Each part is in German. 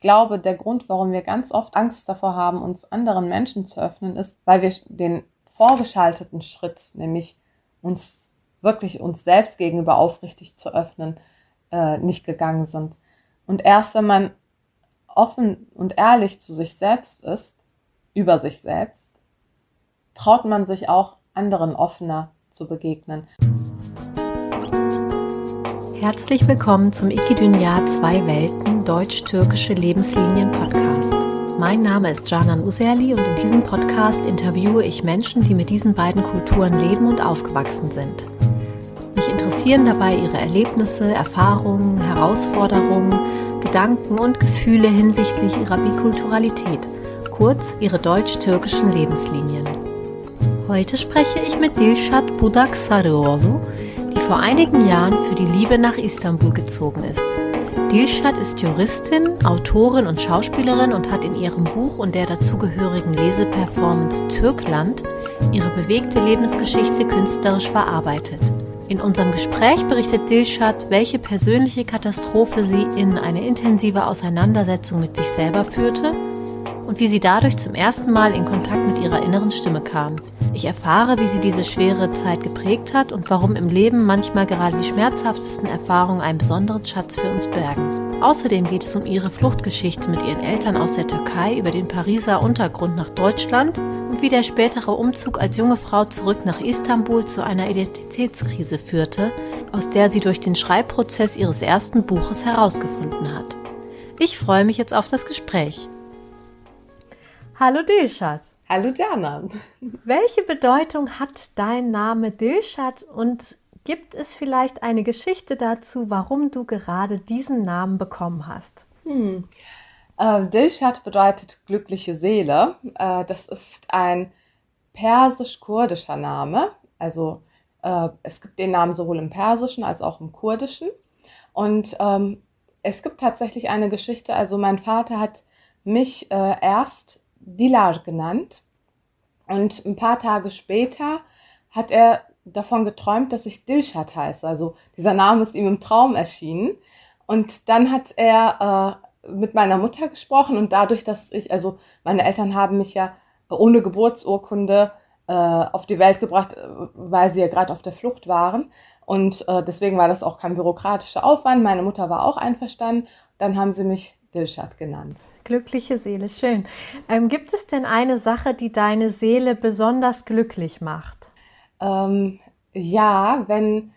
Ich glaube, der Grund, warum wir ganz oft Angst davor haben, uns anderen Menschen zu öffnen, ist, weil wir den vorgeschalteten Schritt, nämlich uns wirklich uns selbst gegenüber aufrichtig zu öffnen, äh, nicht gegangen sind. Und erst wenn man offen und ehrlich zu sich selbst ist, über sich selbst, traut man sich auch anderen offener zu begegnen. Herzlich willkommen zum Ikidunya Zwei Welten Deutsch-Türkische Lebenslinien Podcast. Mein Name ist Canan Userli und in diesem Podcast interviewe ich Menschen, die mit diesen beiden Kulturen leben und aufgewachsen sind. Mich interessieren dabei ihre Erlebnisse, Erfahrungen, Herausforderungen, Gedanken und Gefühle hinsichtlich ihrer Bikulturalität, kurz ihre deutsch-türkischen Lebenslinien. Heute spreche ich mit Dilshat Budak Sarıoğlu, vor einigen Jahren für die Liebe nach Istanbul gezogen ist. Dilshad ist Juristin, Autorin und Schauspielerin und hat in ihrem Buch und der dazugehörigen Leseperformance Türkland ihre bewegte Lebensgeschichte künstlerisch verarbeitet. In unserem Gespräch berichtet Dilshad, welche persönliche Katastrophe sie in eine intensive Auseinandersetzung mit sich selber führte und wie sie dadurch zum ersten Mal in Kontakt mit ihrer inneren Stimme kam. Ich erfahre, wie sie diese schwere Zeit geprägt hat und warum im Leben manchmal gerade die schmerzhaftesten Erfahrungen einen besonderen Schatz für uns bergen. Außerdem geht es um ihre Fluchtgeschichte mit ihren Eltern aus der Türkei über den Pariser Untergrund nach Deutschland und wie der spätere Umzug als junge Frau zurück nach Istanbul zu einer Identitätskrise führte, aus der sie durch den Schreibprozess ihres ersten Buches herausgefunden hat. Ich freue mich jetzt auf das Gespräch. Hallo Dilshat. Hallo Janan. Welche Bedeutung hat dein Name Dilshat und gibt es vielleicht eine Geschichte dazu, warum du gerade diesen Namen bekommen hast? Hm. Äh, Dilshat bedeutet glückliche Seele. Äh, das ist ein persisch-kurdischer Name. Also äh, es gibt den Namen sowohl im Persischen als auch im Kurdischen. Und ähm, es gibt tatsächlich eine Geschichte. Also mein Vater hat mich äh, erst Dilar genannt. Und ein paar Tage später hat er davon geträumt, dass ich Dilshat heiße. Also dieser Name ist ihm im Traum erschienen. Und dann hat er äh, mit meiner Mutter gesprochen und dadurch, dass ich, also meine Eltern haben mich ja ohne Geburtsurkunde äh, auf die Welt gebracht, äh, weil sie ja gerade auf der Flucht waren. Und äh, deswegen war das auch kein bürokratischer Aufwand. Meine Mutter war auch einverstanden. Dann haben sie mich Dilshad genannt. Glückliche Seele, schön. Ähm, gibt es denn eine Sache, die deine Seele besonders glücklich macht? Ähm, ja, wenn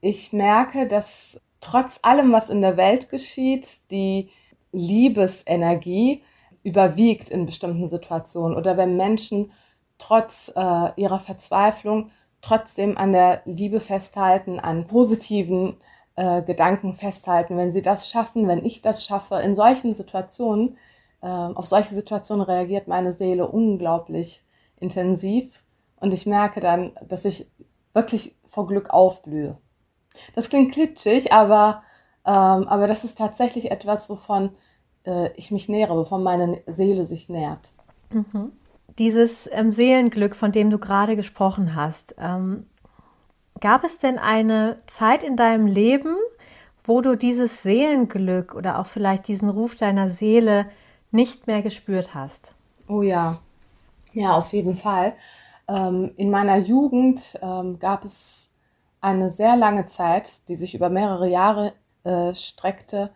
ich merke, dass trotz allem, was in der Welt geschieht, die Liebesenergie überwiegt in bestimmten Situationen oder wenn Menschen trotz äh, ihrer Verzweiflung trotzdem an der Liebe festhalten, an positiven äh, Gedanken festhalten. Wenn sie das schaffen, wenn ich das schaffe, in solchen Situationen, äh, auf solche Situationen reagiert meine Seele unglaublich intensiv und ich merke dann, dass ich wirklich vor Glück aufblühe. Das klingt klitschig, aber, ähm, aber das ist tatsächlich etwas, wovon äh, ich mich nähere, wovon meine Seele sich nährt. Mhm. Dieses ähm, Seelenglück, von dem du gerade gesprochen hast, ähm, Gab es denn eine Zeit in deinem Leben, wo du dieses Seelenglück oder auch vielleicht diesen Ruf deiner Seele nicht mehr gespürt hast? Oh ja, ja, auf jeden Fall. Ähm, in meiner Jugend ähm, gab es eine sehr lange Zeit, die sich über mehrere Jahre äh, streckte,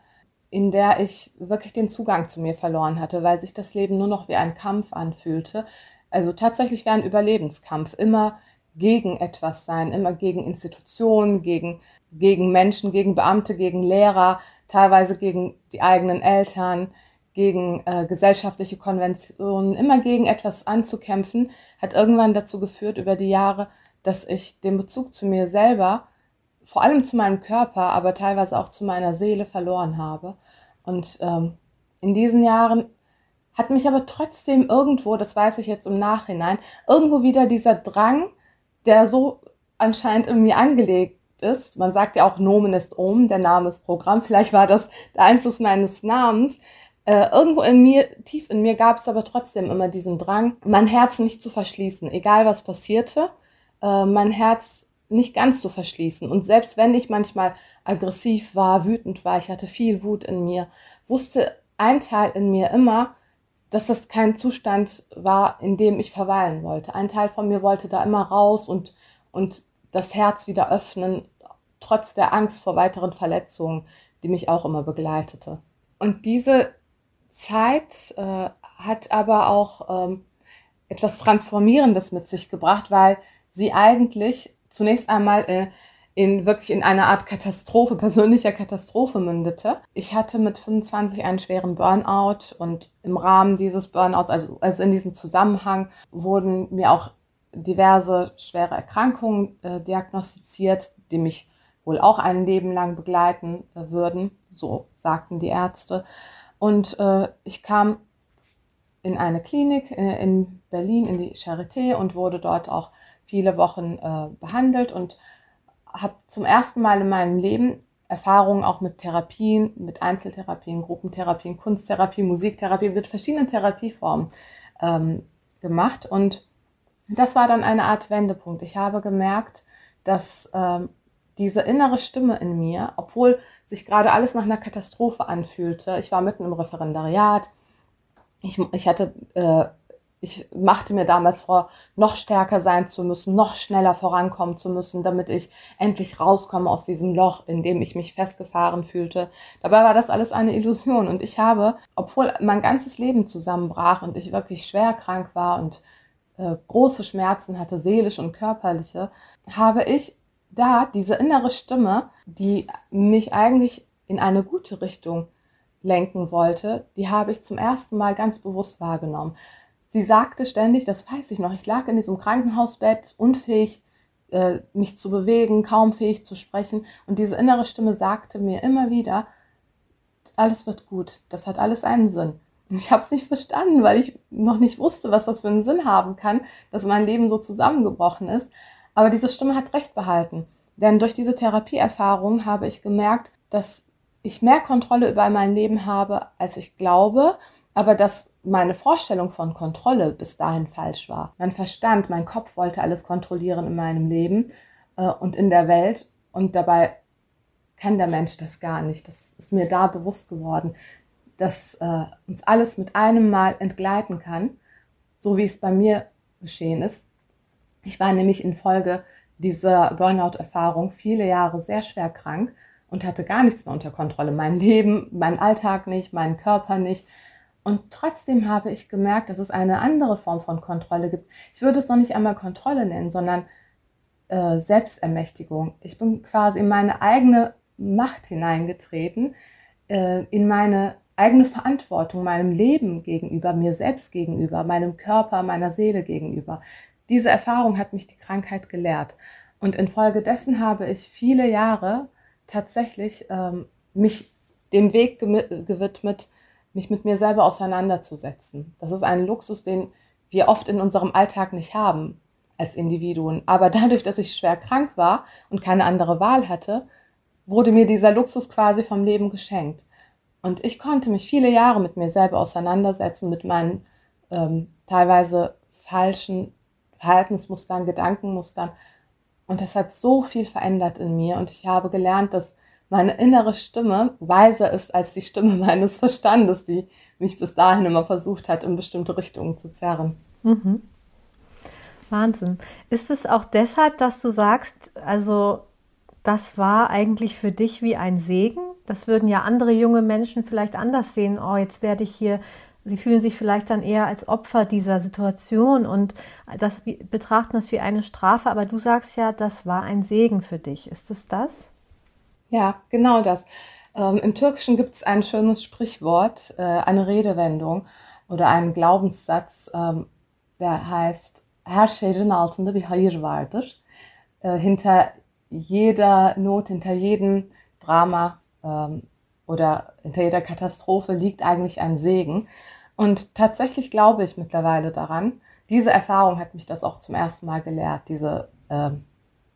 in der ich wirklich den Zugang zu mir verloren hatte, weil sich das Leben nur noch wie ein Kampf anfühlte. Also tatsächlich wie ein Überlebenskampf. Immer gegen etwas sein, immer gegen Institutionen, gegen, gegen Menschen, gegen Beamte, gegen Lehrer, teilweise gegen die eigenen Eltern, gegen äh, gesellschaftliche Konventionen, immer gegen etwas anzukämpfen, hat irgendwann dazu geführt über die Jahre, dass ich den Bezug zu mir selber, vor allem zu meinem Körper, aber teilweise auch zu meiner Seele verloren habe. Und ähm, in diesen Jahren hat mich aber trotzdem irgendwo, das weiß ich jetzt im Nachhinein, irgendwo wieder dieser Drang, der so anscheinend in mir angelegt ist. Man sagt ja auch Nomen ist Om, der Name ist Programm. Vielleicht war das der Einfluss meines Namens. Äh, irgendwo in mir, tief in mir gab es aber trotzdem immer diesen Drang, mein Herz nicht zu verschließen, egal was passierte, äh, mein Herz nicht ganz zu verschließen. Und selbst wenn ich manchmal aggressiv war, wütend war, ich hatte viel Wut in mir, wusste ein Teil in mir immer, dass das kein Zustand war, in dem ich verweilen wollte. Ein Teil von mir wollte da immer raus und, und das Herz wieder öffnen, trotz der Angst vor weiteren Verletzungen, die mich auch immer begleitete. Und diese Zeit äh, hat aber auch ähm, etwas Transformierendes mit sich gebracht, weil sie eigentlich zunächst einmal äh, in wirklich in eine Art Katastrophe, persönlicher Katastrophe mündete. Ich hatte mit 25 einen schweren Burnout und im Rahmen dieses Burnouts, also, also in diesem Zusammenhang, wurden mir auch diverse schwere Erkrankungen äh, diagnostiziert, die mich wohl auch ein Leben lang begleiten äh, würden, so sagten die Ärzte. Und äh, ich kam in eine Klinik äh, in Berlin, in die Charité und wurde dort auch viele Wochen äh, behandelt und habe zum ersten Mal in meinem Leben Erfahrungen auch mit Therapien, mit Einzeltherapien, Gruppentherapien, Kunsttherapie, Musiktherapie, mit verschiedenen Therapieformen ähm, gemacht. Und das war dann eine Art Wendepunkt. Ich habe gemerkt, dass ähm, diese innere Stimme in mir, obwohl sich gerade alles nach einer Katastrophe anfühlte, ich war mitten im Referendariat, ich, ich hatte äh, ich machte mir damals vor, noch stärker sein zu müssen, noch schneller vorankommen zu müssen, damit ich endlich rauskomme aus diesem Loch, in dem ich mich festgefahren fühlte. Dabei war das alles eine Illusion und ich habe, obwohl mein ganzes Leben zusammenbrach und ich wirklich schwer krank war und äh, große Schmerzen hatte, seelisch und körperliche, habe ich da diese innere Stimme, die mich eigentlich in eine gute Richtung lenken wollte, die habe ich zum ersten Mal ganz bewusst wahrgenommen. Sie sagte ständig, das weiß ich noch, ich lag in diesem Krankenhausbett, unfähig, äh, mich zu bewegen, kaum fähig zu sprechen. Und diese innere Stimme sagte mir immer wieder, alles wird gut, das hat alles einen Sinn. Und ich habe es nicht verstanden, weil ich noch nicht wusste, was das für einen Sinn haben kann, dass mein Leben so zusammengebrochen ist. Aber diese Stimme hat recht behalten. Denn durch diese Therapieerfahrung habe ich gemerkt, dass ich mehr Kontrolle über mein Leben habe, als ich glaube, aber dass meine Vorstellung von Kontrolle bis dahin falsch war. Mein Verstand, mein Kopf wollte alles kontrollieren in meinem Leben äh, und in der Welt und dabei kann der Mensch das gar nicht. Das ist mir da bewusst geworden, dass äh, uns alles mit einem Mal entgleiten kann, so wie es bei mir geschehen ist. Ich war nämlich infolge dieser Burnout-Erfahrung viele Jahre sehr schwer krank und hatte gar nichts mehr unter Kontrolle. Mein Leben, mein Alltag nicht, meinen Körper nicht. Und trotzdem habe ich gemerkt, dass es eine andere Form von Kontrolle gibt. Ich würde es noch nicht einmal Kontrolle nennen, sondern äh, Selbstermächtigung. Ich bin quasi in meine eigene Macht hineingetreten, äh, in meine eigene Verantwortung meinem Leben gegenüber, mir selbst gegenüber, meinem Körper, meiner Seele gegenüber. Diese Erfahrung hat mich die Krankheit gelehrt. Und infolgedessen habe ich viele Jahre tatsächlich ähm, mich dem Weg gewidmet, mich mit mir selber auseinanderzusetzen. Das ist ein Luxus, den wir oft in unserem Alltag nicht haben als Individuen. Aber dadurch, dass ich schwer krank war und keine andere Wahl hatte, wurde mir dieser Luxus quasi vom Leben geschenkt. Und ich konnte mich viele Jahre mit mir selber auseinandersetzen, mit meinen ähm, teilweise falschen Verhaltensmustern, Gedankenmustern. Und das hat so viel verändert in mir. Und ich habe gelernt, dass meine innere Stimme weiser ist als die Stimme meines Verstandes, die mich bis dahin immer versucht hat, in bestimmte Richtungen zu zerren. Mhm. Wahnsinn. Ist es auch deshalb, dass du sagst, also das war eigentlich für dich wie ein Segen? Das würden ja andere junge Menschen vielleicht anders sehen. Oh, jetzt werde ich hier, sie fühlen sich vielleicht dann eher als Opfer dieser Situation und das betrachten das wie eine Strafe. Aber du sagst ja, das war ein Segen für dich. Ist es das? Ja, genau das. Ähm, Im Türkischen gibt es ein schönes Sprichwort, äh, eine Redewendung oder einen Glaubenssatz, ähm, der heißt, her şeyin altında bir hayır vardır. Äh, hinter jeder Not, hinter jedem Drama ähm, oder hinter jeder Katastrophe liegt eigentlich ein Segen. Und tatsächlich glaube ich mittlerweile daran. Diese Erfahrung hat mich das auch zum ersten Mal gelehrt, diese äh,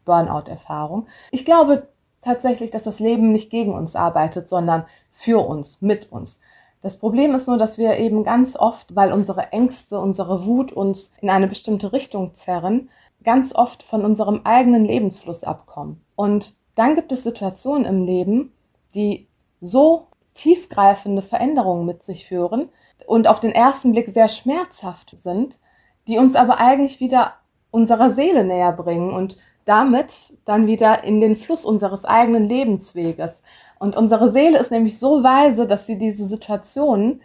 Burnout-Erfahrung. Ich glaube tatsächlich, dass das Leben nicht gegen uns arbeitet, sondern für uns, mit uns. Das Problem ist nur, dass wir eben ganz oft, weil unsere Ängste, unsere Wut uns in eine bestimmte Richtung zerren, ganz oft von unserem eigenen Lebensfluss abkommen. Und dann gibt es Situationen im Leben, die so tiefgreifende Veränderungen mit sich führen und auf den ersten Blick sehr schmerzhaft sind, die uns aber eigentlich wieder unserer Seele näher bringen und damit dann wieder in den Fluss unseres eigenen Lebensweges. Und unsere Seele ist nämlich so weise, dass sie diese Situationen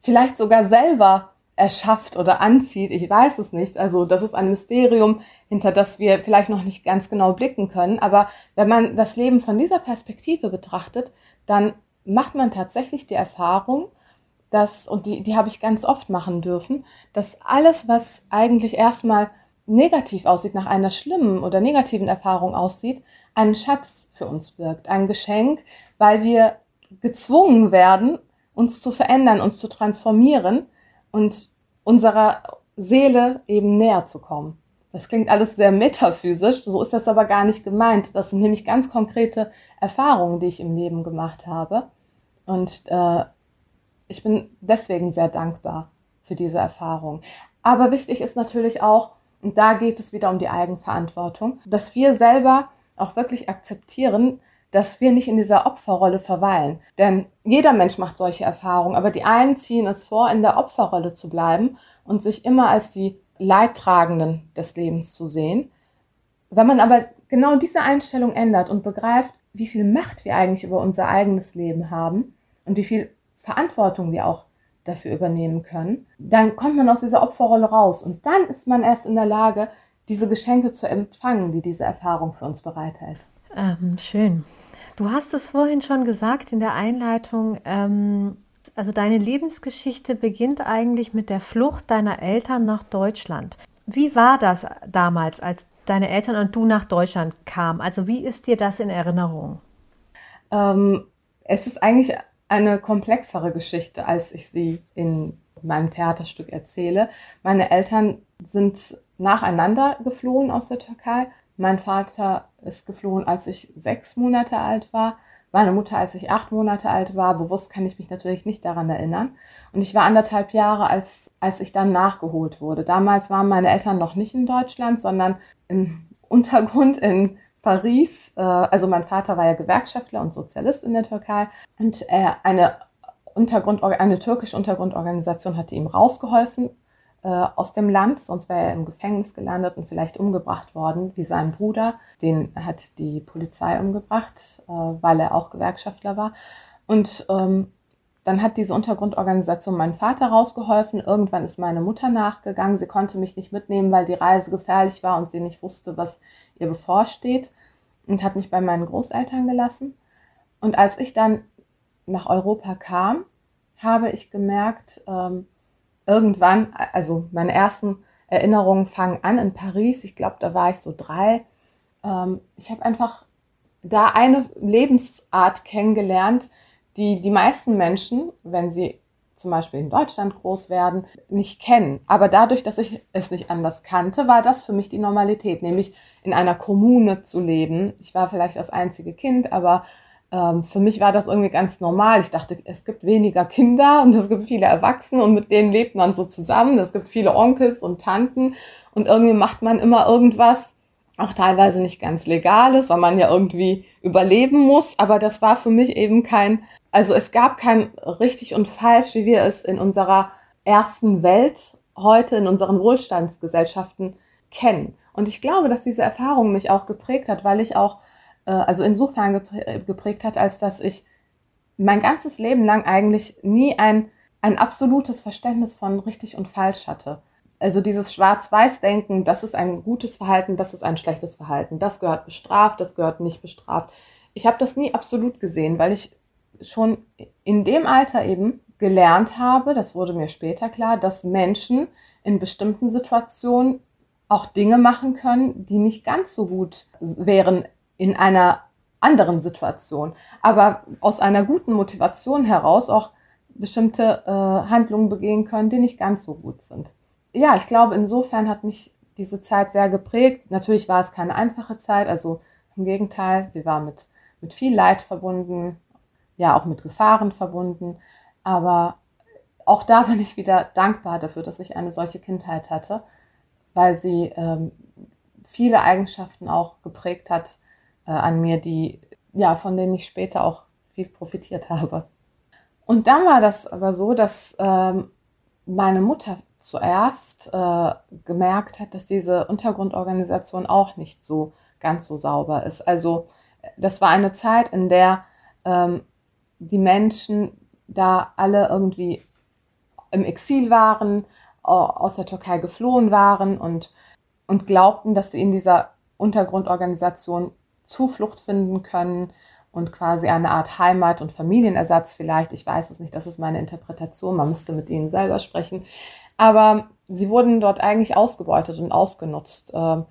vielleicht sogar selber erschafft oder anzieht. Ich weiß es nicht. Also das ist ein Mysterium, hinter das wir vielleicht noch nicht ganz genau blicken können. Aber wenn man das Leben von dieser Perspektive betrachtet, dann macht man tatsächlich die Erfahrung, dass, und die, die habe ich ganz oft machen dürfen, dass alles, was eigentlich erstmal negativ aussieht, nach einer schlimmen oder negativen Erfahrung aussieht, einen Schatz für uns birgt, ein Geschenk, weil wir gezwungen werden, uns zu verändern, uns zu transformieren und unserer Seele eben näher zu kommen. Das klingt alles sehr metaphysisch, so ist das aber gar nicht gemeint. Das sind nämlich ganz konkrete Erfahrungen, die ich im Leben gemacht habe. Und äh, ich bin deswegen sehr dankbar für diese Erfahrung. Aber wichtig ist natürlich auch, und da geht es wieder um die Eigenverantwortung, dass wir selber auch wirklich akzeptieren, dass wir nicht in dieser Opferrolle verweilen. Denn jeder Mensch macht solche Erfahrungen, aber die einen ziehen es vor, in der Opferrolle zu bleiben und sich immer als die Leidtragenden des Lebens zu sehen. Wenn man aber genau diese Einstellung ändert und begreift, wie viel Macht wir eigentlich über unser eigenes Leben haben und wie viel Verantwortung wir auch dafür übernehmen können, dann kommt man aus dieser Opferrolle raus und dann ist man erst in der Lage, diese Geschenke zu empfangen, die diese Erfahrung für uns bereithält. Ähm, schön. Du hast es vorhin schon gesagt in der Einleitung. Ähm, also deine Lebensgeschichte beginnt eigentlich mit der Flucht deiner Eltern nach Deutschland. Wie war das damals, als deine Eltern und du nach Deutschland kamen? Also wie ist dir das in Erinnerung? Ähm, es ist eigentlich eine komplexere Geschichte, als ich sie in meinem Theaterstück erzähle. Meine Eltern sind nacheinander geflohen aus der Türkei. Mein Vater ist geflohen, als ich sechs Monate alt war. Meine Mutter, als ich acht Monate alt war. Bewusst kann ich mich natürlich nicht daran erinnern. Und ich war anderthalb Jahre, als, als ich dann nachgeholt wurde. Damals waren meine Eltern noch nicht in Deutschland, sondern im Untergrund in Paris. Äh, also mein Vater war ja Gewerkschaftler und Sozialist in der Türkei. Und äh, eine Untergrund, eine türkische Untergrundorganisation hatte ihm rausgeholfen äh, aus dem Land, sonst wäre er im Gefängnis gelandet und vielleicht umgebracht worden, wie sein Bruder. Den hat die Polizei umgebracht, äh, weil er auch Gewerkschaftler war. Und ähm, dann hat diese Untergrundorganisation meinen Vater rausgeholfen. Irgendwann ist meine Mutter nachgegangen. Sie konnte mich nicht mitnehmen, weil die Reise gefährlich war und sie nicht wusste, was ihr bevorsteht und hat mich bei meinen Großeltern gelassen. Und als ich dann nach Europa kam, habe ich gemerkt, ähm, irgendwann, also meine ersten Erinnerungen fangen an in Paris. Ich glaube, da war ich so drei. Ähm, ich habe einfach da eine Lebensart kennengelernt, die die meisten Menschen, wenn sie zum Beispiel in Deutschland groß werden, nicht kennen. Aber dadurch, dass ich es nicht anders kannte, war das für mich die Normalität, nämlich in einer Kommune zu leben. Ich war vielleicht das einzige Kind, aber ähm, für mich war das irgendwie ganz normal. Ich dachte, es gibt weniger Kinder und es gibt viele Erwachsene und mit denen lebt man so zusammen. Es gibt viele Onkels und Tanten und irgendwie macht man immer irgendwas, auch teilweise nicht ganz legales, weil man ja irgendwie überleben muss. Aber das war für mich eben kein, also es gab kein richtig und falsch, wie wir es in unserer ersten Welt heute in unseren Wohlstandsgesellschaften kennen. Und ich glaube, dass diese Erfahrung mich auch geprägt hat, weil ich auch äh, also insofern geprägt hat, als dass ich mein ganzes Leben lang eigentlich nie ein, ein absolutes Verständnis von richtig und falsch hatte. Also dieses Schwarz-Weiß-Denken, das ist ein gutes Verhalten, das ist ein schlechtes Verhalten, das gehört bestraft, das gehört nicht bestraft. Ich habe das nie absolut gesehen, weil ich schon in dem Alter eben gelernt habe, das wurde mir später klar, dass Menschen in bestimmten Situationen auch Dinge machen können, die nicht ganz so gut wären in einer anderen Situation, aber aus einer guten Motivation heraus auch bestimmte äh, Handlungen begehen können, die nicht ganz so gut sind. Ja, ich glaube, insofern hat mich diese Zeit sehr geprägt. Natürlich war es keine einfache Zeit, also im Gegenteil, sie war mit, mit viel Leid verbunden, ja auch mit Gefahren verbunden, aber auch da bin ich wieder dankbar dafür, dass ich eine solche Kindheit hatte, weil sie ähm, viele Eigenschaften auch geprägt hat, äh, an mir, die, ja, von denen ich später auch viel profitiert habe. Und dann war das aber so, dass ähm, meine Mutter zuerst äh, gemerkt hat, dass diese Untergrundorganisation auch nicht so ganz so sauber ist. Also das war eine Zeit, in der ähm, die Menschen da alle irgendwie im Exil waren, aus der Türkei geflohen waren und, und glaubten, dass sie in dieser Untergrundorganisation Zuflucht finden können und quasi eine Art Heimat- und Familienersatz vielleicht. Ich weiß es nicht, das ist meine Interpretation, man müsste mit ihnen selber sprechen. Aber sie wurden dort eigentlich ausgebeutet und ausgenutzt. Ähm,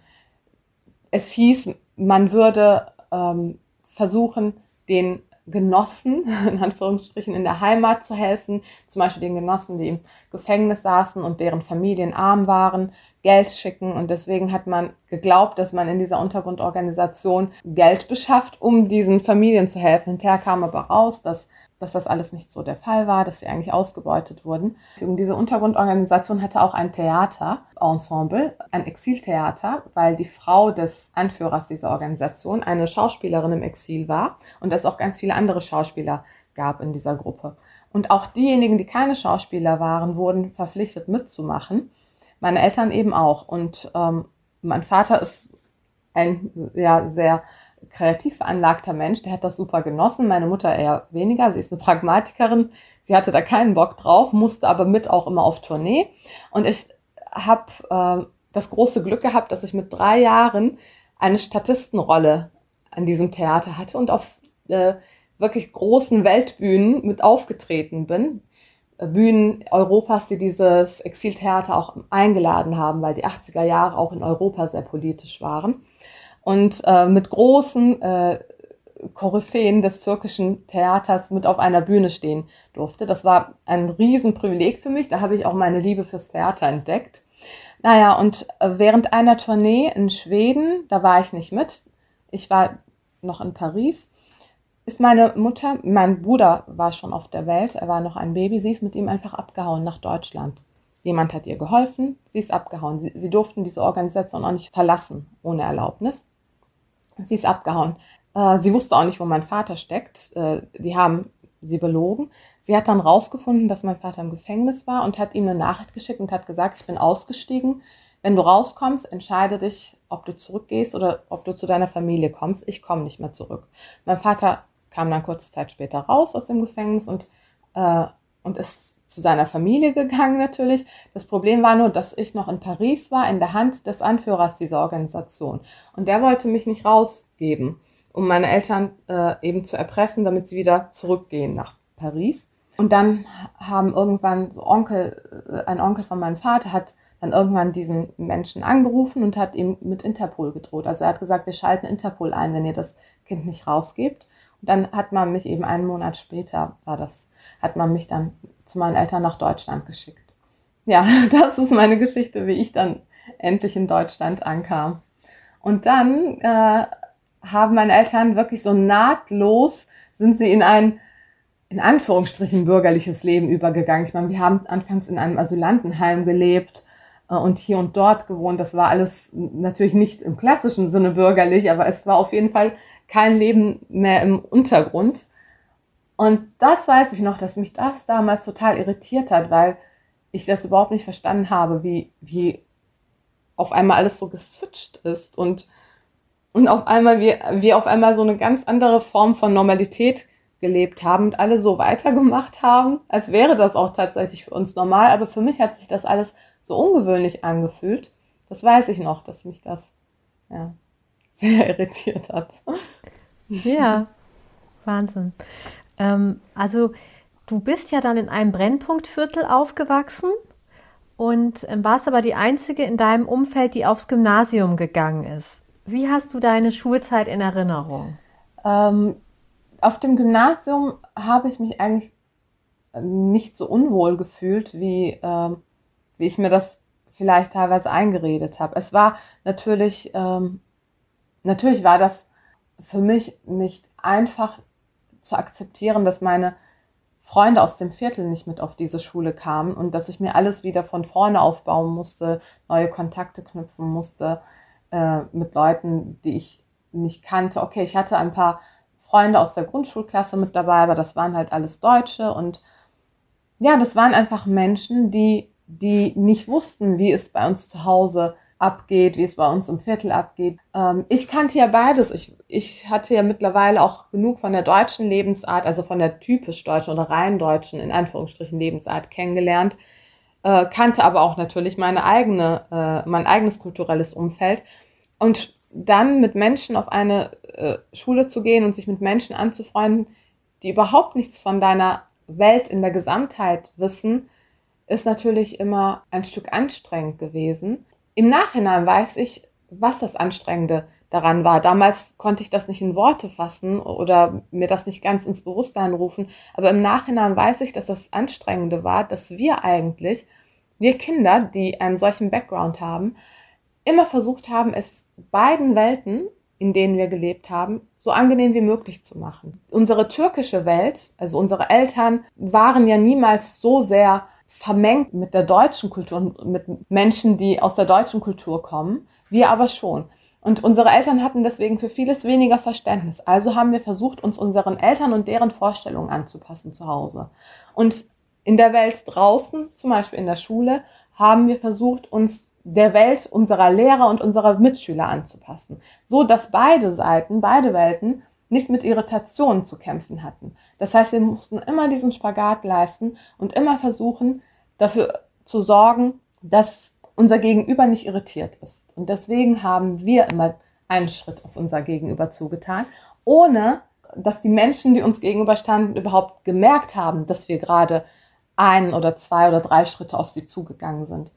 es hieß, man würde ähm, versuchen, den Genossen, in Anführungsstrichen, in der Heimat zu helfen, zum Beispiel den Genossen, die im Gefängnis saßen und deren Familien arm waren, Geld schicken. Und deswegen hat man geglaubt, dass man in dieser Untergrundorganisation Geld beschafft, um diesen Familien zu helfen. Hinterher kam aber raus, dass dass das alles nicht so der Fall war, dass sie eigentlich ausgebeutet wurden. Und diese Untergrundorganisation hatte auch ein Theaterensemble, ein Exiltheater, weil die Frau des Anführers dieser Organisation eine Schauspielerin im Exil war und es auch ganz viele andere Schauspieler gab in dieser Gruppe. Und auch diejenigen, die keine Schauspieler waren, wurden verpflichtet mitzumachen. Meine Eltern eben auch. Und ähm, mein Vater ist ein ja, sehr kreativ veranlagter Mensch, der hat das super genossen. Meine Mutter eher weniger. Sie ist eine Pragmatikerin. Sie hatte da keinen Bock drauf, musste aber mit auch immer auf Tournee. Und ich habe äh, das große Glück gehabt, dass ich mit drei Jahren eine Statistenrolle an diesem Theater hatte und auf äh, wirklich großen Weltbühnen mit aufgetreten bin. Bühnen Europas, die dieses Exiltheater auch eingeladen haben, weil die 80er Jahre auch in Europa sehr politisch waren und äh, mit großen äh, Koryphäen des türkischen Theaters mit auf einer Bühne stehen durfte. Das war ein Riesenprivileg für mich. Da habe ich auch meine Liebe fürs Theater entdeckt. Naja, und äh, während einer Tournee in Schweden, da war ich nicht mit, ich war noch in Paris, ist meine Mutter, mein Bruder war schon auf der Welt, er war noch ein Baby, sie ist mit ihm einfach abgehauen nach Deutschland. Jemand hat ihr geholfen, sie ist abgehauen. Sie, sie durften diese Organisation auch nicht verlassen ohne Erlaubnis. Sie ist abgehauen. Äh, sie wusste auch nicht, wo mein Vater steckt. Äh, die haben sie belogen. Sie hat dann rausgefunden, dass mein Vater im Gefängnis war und hat ihm eine Nachricht geschickt und hat gesagt, ich bin ausgestiegen. Wenn du rauskommst, entscheide dich, ob du zurückgehst oder ob du zu deiner Familie kommst. Ich komme nicht mehr zurück. Mein Vater kam dann kurze Zeit später raus aus dem Gefängnis und, äh, und ist zu seiner Familie gegangen natürlich. Das Problem war nur, dass ich noch in Paris war, in der Hand des Anführers dieser Organisation. Und der wollte mich nicht rausgeben, um meine Eltern äh, eben zu erpressen, damit sie wieder zurückgehen nach Paris. Und dann haben irgendwann so Onkel, äh, ein Onkel von meinem Vater hat dann irgendwann diesen Menschen angerufen und hat ihm mit Interpol gedroht. Also er hat gesagt, wir schalten Interpol ein, wenn ihr das Kind nicht rausgebt. Und dann hat man mich eben einen Monat später, war das, hat man mich dann zu meinen Eltern nach Deutschland geschickt. Ja, das ist meine Geschichte, wie ich dann endlich in Deutschland ankam. Und dann äh, haben meine Eltern wirklich so nahtlos, sind sie in ein, in Anführungsstrichen, bürgerliches Leben übergegangen. Ich meine, wir haben anfangs in einem Asylantenheim gelebt äh, und hier und dort gewohnt. Das war alles natürlich nicht im klassischen Sinne bürgerlich, aber es war auf jeden Fall kein Leben mehr im Untergrund. Und das weiß ich noch, dass mich das damals total irritiert hat, weil ich das überhaupt nicht verstanden habe, wie, wie auf einmal alles so geswitcht ist und, und auf einmal wir, wir auf einmal so eine ganz andere Form von Normalität gelebt haben und alle so weitergemacht haben, als wäre das auch tatsächlich für uns normal. Aber für mich hat sich das alles so ungewöhnlich angefühlt. Das weiß ich noch, dass mich das ja, sehr irritiert hat. Ja, Wahnsinn. Ähm, also du bist ja dann in einem Brennpunktviertel aufgewachsen und ähm, warst aber die Einzige in deinem Umfeld, die aufs Gymnasium gegangen ist. Wie hast du deine Schulzeit in Erinnerung? Ähm, auf dem Gymnasium habe ich mich eigentlich nicht so unwohl gefühlt, wie, ähm, wie ich mir das vielleicht teilweise eingeredet habe. Es war natürlich, ähm, natürlich war das für mich nicht einfach, zu akzeptieren, dass meine Freunde aus dem Viertel nicht mit auf diese Schule kamen und dass ich mir alles wieder von vorne aufbauen musste, neue Kontakte knüpfen musste äh, mit Leuten, die ich nicht kannte. Okay, ich hatte ein paar Freunde aus der Grundschulklasse mit dabei, aber das waren halt alles Deutsche und ja, das waren einfach Menschen, die, die nicht wussten, wie es bei uns zu Hause abgeht, wie es bei uns im Viertel abgeht. Ähm, ich kannte ja beides. Ich, ich hatte ja mittlerweile auch genug von der deutschen Lebensart, also von der typisch deutschen oder rein deutschen, in Anführungsstrichen, Lebensart kennengelernt, äh, kannte aber auch natürlich meine eigene, äh, mein eigenes kulturelles Umfeld. Und dann mit Menschen auf eine äh, Schule zu gehen und sich mit Menschen anzufreunden, die überhaupt nichts von deiner Welt in der Gesamtheit wissen, ist natürlich immer ein Stück anstrengend gewesen. Im Nachhinein weiß ich, was das Anstrengende daran war. Damals konnte ich das nicht in Worte fassen oder mir das nicht ganz ins Bewusstsein rufen. Aber im Nachhinein weiß ich, dass das Anstrengende war, dass wir eigentlich, wir Kinder, die einen solchen Background haben, immer versucht haben, es beiden Welten, in denen wir gelebt haben, so angenehm wie möglich zu machen. Unsere türkische Welt, also unsere Eltern, waren ja niemals so sehr vermengt mit der deutschen Kultur und mit Menschen, die aus der deutschen Kultur kommen. Wir aber schon. Und unsere Eltern hatten deswegen für vieles weniger Verständnis. Also haben wir versucht, uns unseren Eltern und deren Vorstellungen anzupassen zu Hause. Und in der Welt draußen, zum Beispiel in der Schule, haben wir versucht, uns der Welt unserer Lehrer und unserer Mitschüler anzupassen, so dass beide Seiten, beide Welten nicht mit Irritationen zu kämpfen hatten. Das heißt, wir mussten immer diesen Spagat leisten und immer versuchen, dafür zu sorgen, dass unser Gegenüber nicht irritiert ist. Und deswegen haben wir immer einen Schritt auf unser Gegenüber zugetan, ohne dass die Menschen, die uns gegenüberstanden, überhaupt gemerkt haben, dass wir gerade ein oder zwei oder drei Schritte auf sie zugegangen sind.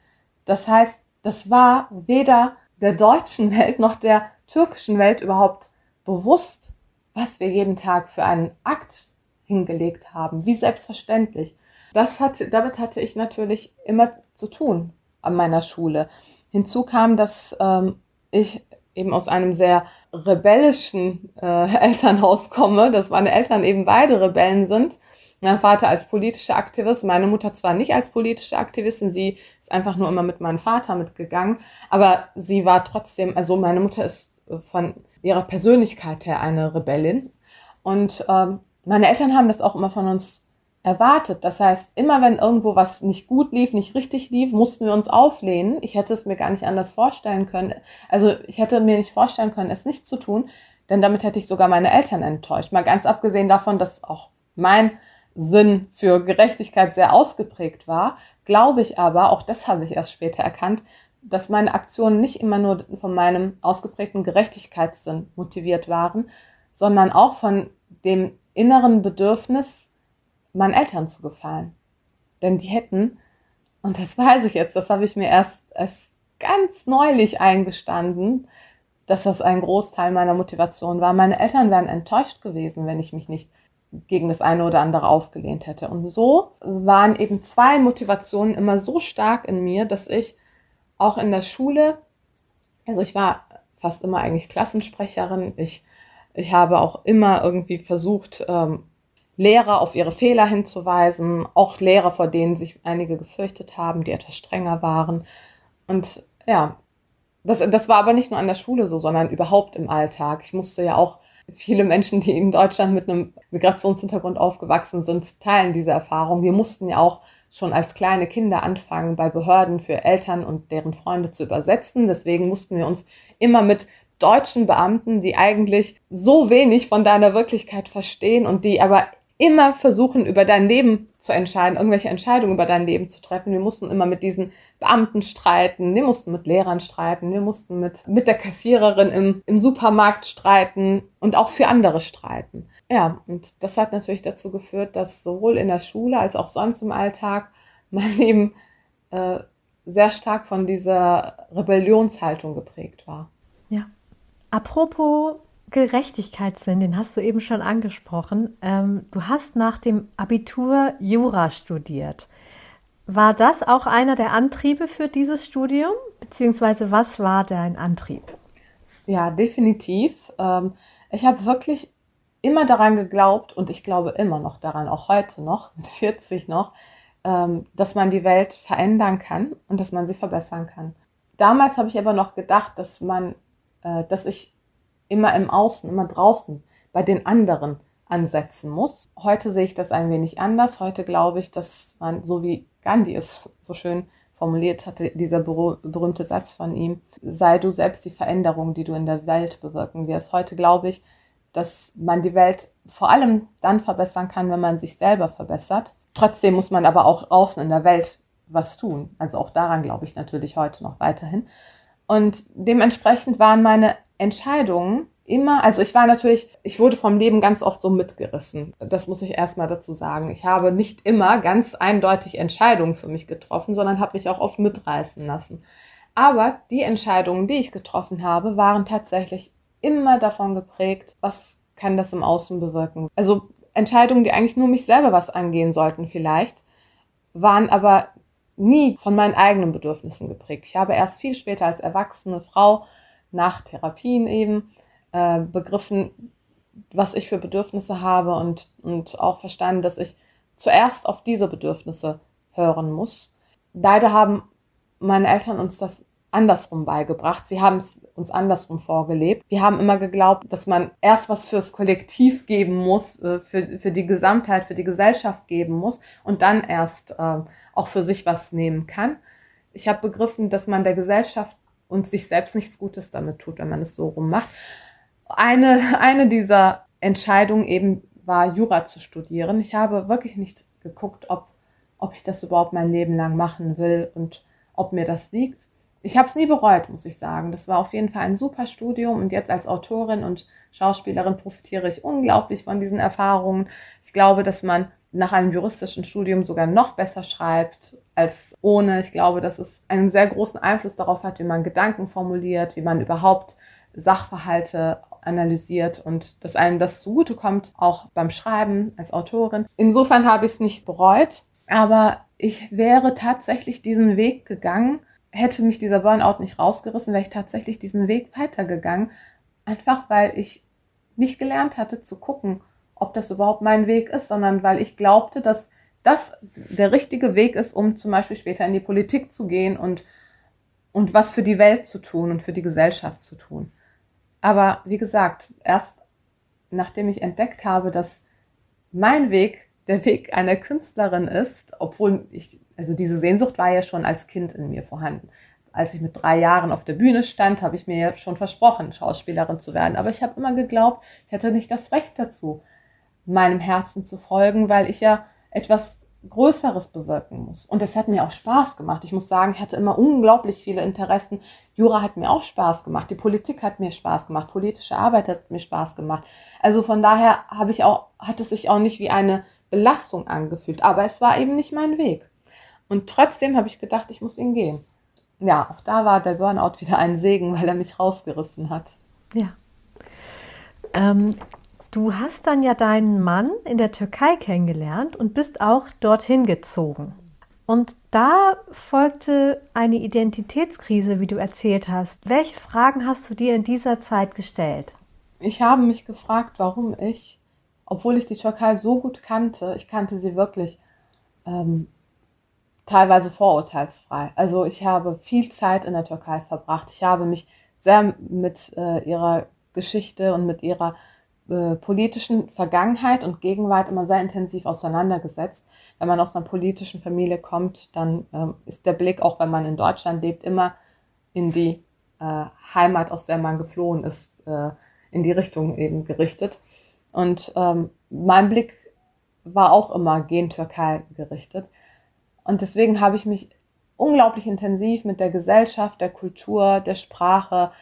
Das heißt, das war weder der deutschen Welt noch der türkischen Welt überhaupt bewusst, was wir jeden Tag für einen Akt hingelegt haben, wie selbstverständlich. Das hat, damit hatte ich natürlich immer zu tun an meiner Schule. Hinzu kam, dass ähm, ich eben aus einem sehr rebellischen äh, Elternhaus komme, dass meine Eltern eben beide Rebellen sind mein Vater als politischer Aktivist, meine Mutter zwar nicht als politische Aktivistin, sie ist einfach nur immer mit meinem Vater mitgegangen, aber sie war trotzdem, also meine Mutter ist von ihrer Persönlichkeit her eine Rebellin und ähm, meine Eltern haben das auch immer von uns erwartet. Das heißt, immer wenn irgendwo was nicht gut lief, nicht richtig lief, mussten wir uns auflehnen. Ich hätte es mir gar nicht anders vorstellen können. Also ich hätte mir nicht vorstellen können, es nicht zu tun, denn damit hätte ich sogar meine Eltern enttäuscht. Mal ganz abgesehen davon, dass auch mein Sinn für Gerechtigkeit sehr ausgeprägt war, glaube ich aber, auch das habe ich erst später erkannt, dass meine Aktionen nicht immer nur von meinem ausgeprägten Gerechtigkeitssinn motiviert waren, sondern auch von dem inneren Bedürfnis, meinen Eltern zu gefallen. Denn die hätten, und das weiß ich jetzt, das habe ich mir erst, erst ganz neulich eingestanden, dass das ein Großteil meiner Motivation war. Meine Eltern wären enttäuscht gewesen, wenn ich mich nicht gegen das eine oder andere aufgelehnt hätte. Und so waren eben zwei Motivationen immer so stark in mir, dass ich auch in der Schule, also ich war fast immer eigentlich Klassensprecherin, ich, ich habe auch immer irgendwie versucht, ähm, Lehrer auf ihre Fehler hinzuweisen, auch Lehrer, vor denen sich einige gefürchtet haben, die etwas strenger waren. Und ja, das, das war aber nicht nur an der Schule so, sondern überhaupt im Alltag. Ich musste ja auch viele Menschen, die in Deutschland mit einem Migrationshintergrund aufgewachsen sind, teilen diese Erfahrung. Wir mussten ja auch schon als kleine Kinder anfangen, bei Behörden für Eltern und deren Freunde zu übersetzen. Deswegen mussten wir uns immer mit deutschen Beamten, die eigentlich so wenig von deiner Wirklichkeit verstehen und die aber immer versuchen, über dein Leben zu entscheiden, irgendwelche Entscheidungen über dein Leben zu treffen. Wir mussten immer mit diesen Beamten streiten, wir mussten mit Lehrern streiten, wir mussten mit, mit der Kassiererin im, im Supermarkt streiten und auch für andere streiten. Ja, und das hat natürlich dazu geführt, dass sowohl in der Schule als auch sonst im Alltag mein Leben äh, sehr stark von dieser Rebellionshaltung geprägt war. Ja. Apropos Gerechtigkeitssinn, den hast du eben schon angesprochen. Ähm, du hast nach dem Abitur Jura studiert. War das auch einer der Antriebe für dieses Studium? Beziehungsweise was war dein Antrieb? Ja, definitiv. Ähm, ich habe wirklich immer daran geglaubt und ich glaube immer noch daran, auch heute noch, mit 40 noch, ähm, dass man die Welt verändern kann und dass man sie verbessern kann. Damals habe ich aber noch gedacht, dass man, äh, dass ich immer im Außen, immer draußen, bei den anderen ansetzen muss. Heute sehe ich das ein wenig anders. Heute glaube ich, dass man, so wie Gandhi es so schön formuliert hatte, dieser berühmte Satz von ihm, sei du selbst die Veränderung, die du in der Welt bewirken wirst. Heute glaube ich, dass man die Welt vor allem dann verbessern kann, wenn man sich selber verbessert. Trotzdem muss man aber auch außen in der Welt was tun. Also auch daran glaube ich natürlich heute noch weiterhin. Und dementsprechend waren meine Entscheidungen immer, also ich war natürlich, ich wurde vom Leben ganz oft so mitgerissen. Das muss ich erstmal dazu sagen. Ich habe nicht immer ganz eindeutig Entscheidungen für mich getroffen, sondern habe mich auch oft mitreißen lassen. Aber die Entscheidungen, die ich getroffen habe, waren tatsächlich immer davon geprägt, was kann das im Außen bewirken. Also Entscheidungen, die eigentlich nur mich selber was angehen sollten vielleicht, waren aber nie von meinen eigenen Bedürfnissen geprägt. Ich habe erst viel später als erwachsene Frau nach Therapien eben äh, begriffen, was ich für Bedürfnisse habe und, und auch verstanden, dass ich zuerst auf diese Bedürfnisse hören muss. Leider haben meine Eltern uns das andersrum beigebracht. Sie haben es uns andersrum vorgelebt. Wir haben immer geglaubt, dass man erst was fürs Kollektiv geben muss, äh, für, für die Gesamtheit, für die Gesellschaft geben muss und dann erst äh, auch für sich was nehmen kann. Ich habe begriffen, dass man der Gesellschaft und sich selbst nichts Gutes damit tut, wenn man es so rum macht. Eine, eine dieser Entscheidungen eben war, Jura zu studieren. Ich habe wirklich nicht geguckt, ob, ob ich das überhaupt mein Leben lang machen will und ob mir das liegt. Ich habe es nie bereut, muss ich sagen. Das war auf jeden Fall ein super Studium und jetzt als Autorin und Schauspielerin profitiere ich unglaublich von diesen Erfahrungen. Ich glaube, dass man nach einem juristischen Studium sogar noch besser schreibt als ohne. Ich glaube, dass es einen sehr großen Einfluss darauf hat, wie man Gedanken formuliert, wie man überhaupt Sachverhalte analysiert und dass einem das zugutekommt, auch beim Schreiben als Autorin. Insofern habe ich es nicht bereut, aber ich wäre tatsächlich diesen Weg gegangen, hätte mich dieser Burnout nicht rausgerissen, wäre ich tatsächlich diesen Weg weitergegangen, einfach weil ich nicht gelernt hatte zu gucken, ob das überhaupt mein Weg ist, sondern weil ich glaubte, dass das der richtige Weg ist, um zum Beispiel später in die Politik zu gehen und, und was für die Welt zu tun und für die Gesellschaft zu tun. Aber wie gesagt, erst nachdem ich entdeckt habe, dass mein Weg der Weg einer Künstlerin ist, obwohl ich, also diese Sehnsucht war ja schon als Kind in mir vorhanden. Als ich mit drei Jahren auf der Bühne stand, habe ich mir ja schon versprochen, Schauspielerin zu werden. Aber ich habe immer geglaubt, ich hätte nicht das Recht dazu, meinem Herzen zu folgen, weil ich ja etwas Größeres bewirken muss. Und es hat mir auch Spaß gemacht. Ich muss sagen, ich hatte immer unglaublich viele Interessen. Jura hat mir auch Spaß gemacht. Die Politik hat mir Spaß gemacht. Politische Arbeit hat mir Spaß gemacht. Also von daher habe ich auch, hat es sich auch nicht wie eine Belastung angefühlt. Aber es war eben nicht mein Weg. Und trotzdem habe ich gedacht, ich muss ihn gehen. Ja, auch da war der Burnout wieder ein Segen, weil er mich rausgerissen hat. Ja. Ähm, Du hast dann ja deinen Mann in der Türkei kennengelernt und bist auch dorthin gezogen. Und da folgte eine Identitätskrise, wie du erzählt hast. Welche Fragen hast du dir in dieser Zeit gestellt? Ich habe mich gefragt, warum ich, obwohl ich die Türkei so gut kannte, ich kannte sie wirklich ähm, teilweise vorurteilsfrei. Also ich habe viel Zeit in der Türkei verbracht. Ich habe mich sehr mit äh, ihrer Geschichte und mit ihrer äh, politischen Vergangenheit und Gegenwart immer sehr intensiv auseinandergesetzt. Wenn man aus einer politischen Familie kommt, dann ähm, ist der Blick, auch wenn man in Deutschland lebt, immer in die äh, Heimat, aus der man geflohen ist, äh, in die Richtung eben gerichtet. Und ähm, mein Blick war auch immer gen Türkei gerichtet. Und deswegen habe ich mich unglaublich intensiv mit der Gesellschaft, der Kultur, der Sprache,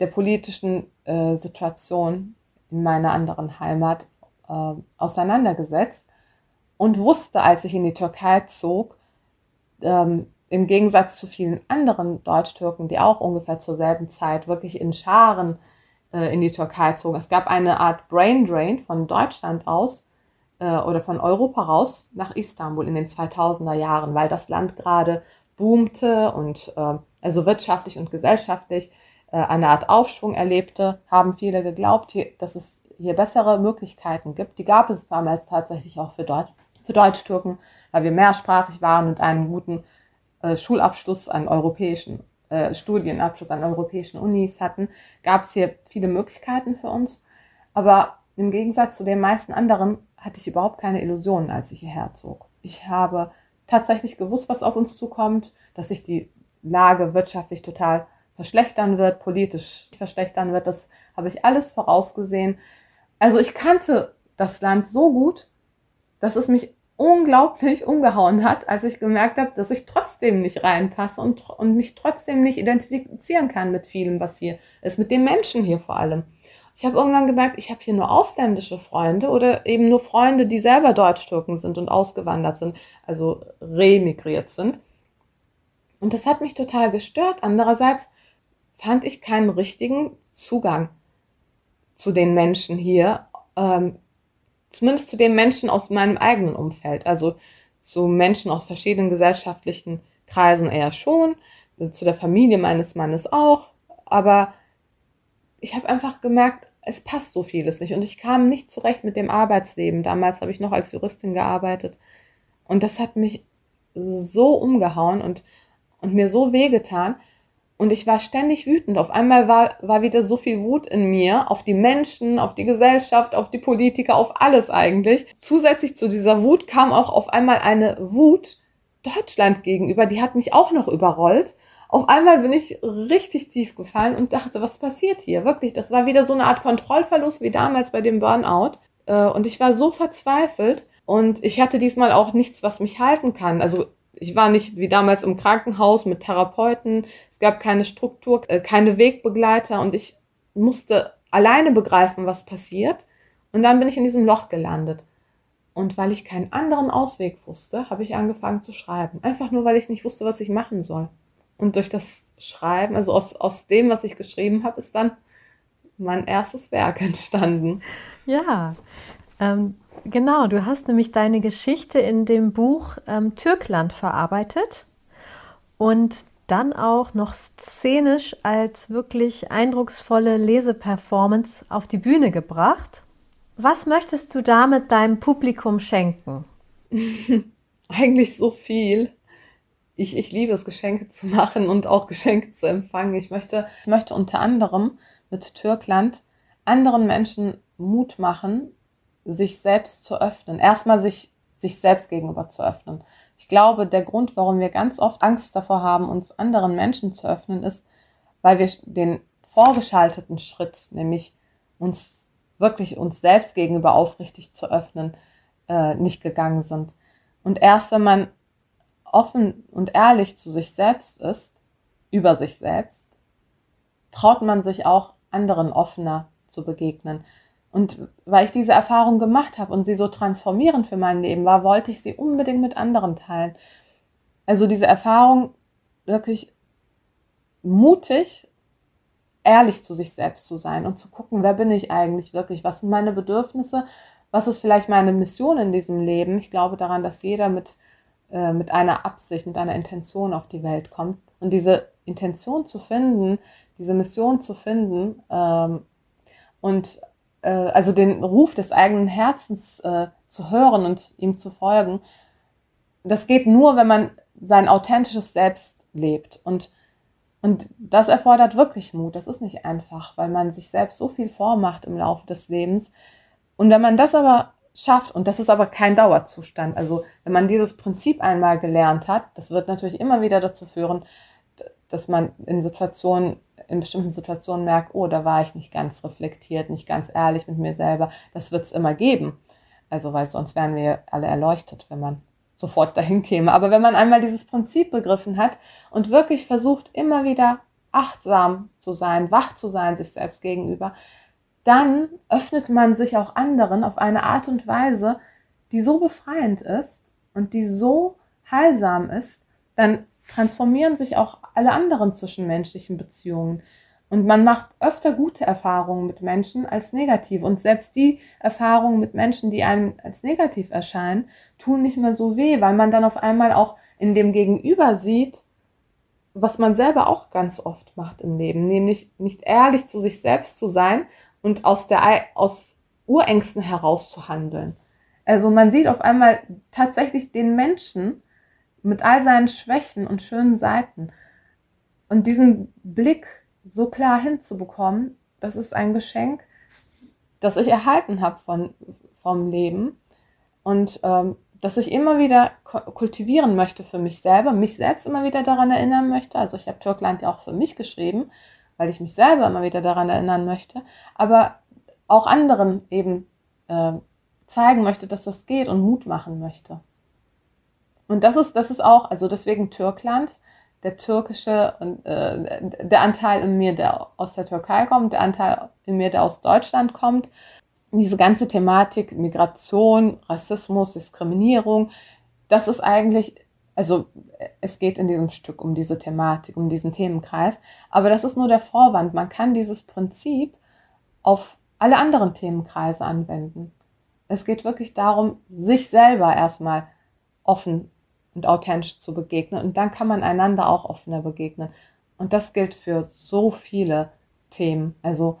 der politischen äh, Situation in meiner anderen Heimat äh, auseinandergesetzt und wusste, als ich in die Türkei zog, ähm, im Gegensatz zu vielen anderen Deutsch-Türken, die auch ungefähr zur selben Zeit wirklich in Scharen äh, in die Türkei zogen. Es gab eine Art Brain Drain von Deutschland aus äh, oder von Europa raus nach Istanbul in den 2000er Jahren, weil das Land gerade boomte und äh, also wirtschaftlich und gesellschaftlich äh, eine Art Aufschwung erlebte, haben viele geglaubt, dass es hier bessere Möglichkeiten gibt. Die gab es damals tatsächlich auch für, Deutsch, für Deutsch-Türken, weil wir mehrsprachig waren und einen guten äh, Schulabschluss an europäischen äh, Studienabschluss an europäischen Unis hatten, gab es hier viele Möglichkeiten für uns. Aber im Gegensatz zu den meisten anderen hatte ich überhaupt keine Illusionen, als ich hierher zog. Ich habe tatsächlich gewusst, was auf uns zukommt, dass sich die Lage wirtschaftlich total verschlechtern wird, politisch verschlechtern wird. Das habe ich alles vorausgesehen. Also ich kannte das Land so gut, dass es mich unglaublich umgehauen hat, als ich gemerkt habe, dass ich trotzdem nicht reinpasse und, und mich trotzdem nicht identifizieren kann mit vielem, was hier ist, mit den Menschen hier vor allem. Ich habe irgendwann gemerkt, ich habe hier nur ausländische Freunde oder eben nur Freunde, die selber Deutsch-Türken sind und ausgewandert sind, also remigriert sind. Und das hat mich total gestört. Andererseits fand ich keinen richtigen Zugang zu den Menschen hier, ähm, zumindest zu den Menschen aus meinem eigenen Umfeld, also zu Menschen aus verschiedenen gesellschaftlichen Kreisen eher schon, zu der Familie meines Mannes auch, aber ich habe einfach gemerkt, es passt so vieles nicht und ich kam nicht zurecht mit dem Arbeitsleben. Damals habe ich noch als Juristin gearbeitet und das hat mich so umgehauen und, und mir so wehgetan. Und ich war ständig wütend. Auf einmal war, war wieder so viel Wut in mir auf die Menschen, auf die Gesellschaft, auf die Politiker, auf alles eigentlich. Zusätzlich zu dieser Wut kam auch auf einmal eine Wut Deutschland gegenüber. Die hat mich auch noch überrollt. Auf einmal bin ich richtig tief gefallen und dachte, was passiert hier? Wirklich, das war wieder so eine Art Kontrollverlust wie damals bei dem Burnout. Äh, und ich war so verzweifelt und ich hatte diesmal auch nichts, was mich halten kann. Also ich war nicht wie damals im Krankenhaus mit Therapeuten. Es gab keine Struktur, äh, keine Wegbegleiter und ich musste alleine begreifen, was passiert. Und dann bin ich in diesem Loch gelandet. Und weil ich keinen anderen Ausweg wusste, habe ich angefangen zu schreiben. Einfach nur, weil ich nicht wusste, was ich machen soll. Und durch das Schreiben, also aus, aus dem, was ich geschrieben habe, ist dann mein erstes Werk entstanden. Ja, ähm, Genau, du hast nämlich deine Geschichte in dem Buch ähm, Türkland verarbeitet und dann auch noch szenisch als wirklich eindrucksvolle Leseperformance auf die Bühne gebracht. Was möchtest du damit deinem Publikum schenken? Eigentlich so viel. Ich, ich liebe es, Geschenke zu machen und auch Geschenke zu empfangen. Ich möchte, ich möchte unter anderem mit Türkland anderen Menschen Mut machen, sich selbst zu öffnen. Erstmal sich, sich selbst gegenüber zu öffnen. Ich glaube, der Grund, warum wir ganz oft Angst davor haben, uns anderen Menschen zu öffnen, ist, weil wir den vorgeschalteten Schritt, nämlich uns wirklich uns selbst gegenüber aufrichtig zu öffnen, äh, nicht gegangen sind. Und erst wenn man offen und ehrlich zu sich selbst ist, über sich selbst, traut man sich auch anderen offener zu begegnen. Und weil ich diese Erfahrung gemacht habe und sie so transformierend für mein Leben war, wollte ich sie unbedingt mit anderen teilen. Also diese Erfahrung, wirklich mutig, ehrlich zu sich selbst zu sein und zu gucken, wer bin ich eigentlich wirklich, was sind meine Bedürfnisse, was ist vielleicht meine Mission in diesem Leben. Ich glaube daran, dass jeder mit, äh, mit einer Absicht, mit einer Intention auf die Welt kommt. Und diese Intention zu finden, diese Mission zu finden ähm, und äh, also den Ruf des eigenen Herzens äh, zu hören und ihm zu folgen, das geht nur, wenn man sein authentisches Selbst lebt. Und, und das erfordert wirklich Mut. Das ist nicht einfach, weil man sich selbst so viel vormacht im Laufe des Lebens. Und wenn man das aber schafft, und das ist aber kein Dauerzustand, also wenn man dieses Prinzip einmal gelernt hat, das wird natürlich immer wieder dazu führen, dass man in Situationen in bestimmten Situationen merke, oh, da war ich nicht ganz reflektiert, nicht ganz ehrlich mit mir selber. Das wird es immer geben. Also, weil sonst wären wir alle erleuchtet, wenn man sofort dahin käme. Aber wenn man einmal dieses Prinzip begriffen hat und wirklich versucht, immer wieder achtsam zu sein, wach zu sein sich selbst gegenüber, dann öffnet man sich auch anderen auf eine Art und Weise, die so befreiend ist und die so heilsam ist, dann transformieren sich auch alle anderen zwischenmenschlichen Beziehungen. Und man macht öfter gute Erfahrungen mit Menschen als negativ. Und selbst die Erfahrungen mit Menschen, die einem als negativ erscheinen, tun nicht mehr so weh, weil man dann auf einmal auch in dem Gegenüber sieht, was man selber auch ganz oft macht im Leben, nämlich nicht ehrlich zu sich selbst zu sein und aus der aus Urängsten heraus zu handeln. Also man sieht auf einmal tatsächlich den Menschen mit all seinen Schwächen und schönen Seiten. Und diesen Blick so klar hinzubekommen, das ist ein Geschenk, das ich erhalten habe von, vom Leben und ähm, dass ich immer wieder kultivieren möchte für mich selber, mich selbst immer wieder daran erinnern möchte. Also ich habe Türkland ja auch für mich geschrieben, weil ich mich selber immer wieder daran erinnern möchte, aber auch anderen eben äh, zeigen möchte, dass das geht und Mut machen möchte. Und das ist, das ist auch, also deswegen Türkland, der türkische, äh, der Anteil in mir, der aus der Türkei kommt, der Anteil in mir, der aus Deutschland kommt. Diese ganze Thematik Migration, Rassismus, Diskriminierung, das ist eigentlich, also es geht in diesem Stück um diese Thematik, um diesen Themenkreis, aber das ist nur der Vorwand. Man kann dieses Prinzip auf alle anderen Themenkreise anwenden. Es geht wirklich darum, sich selber erstmal offen und authentisch zu begegnen. Und dann kann man einander auch offener begegnen. Und das gilt für so viele Themen. Also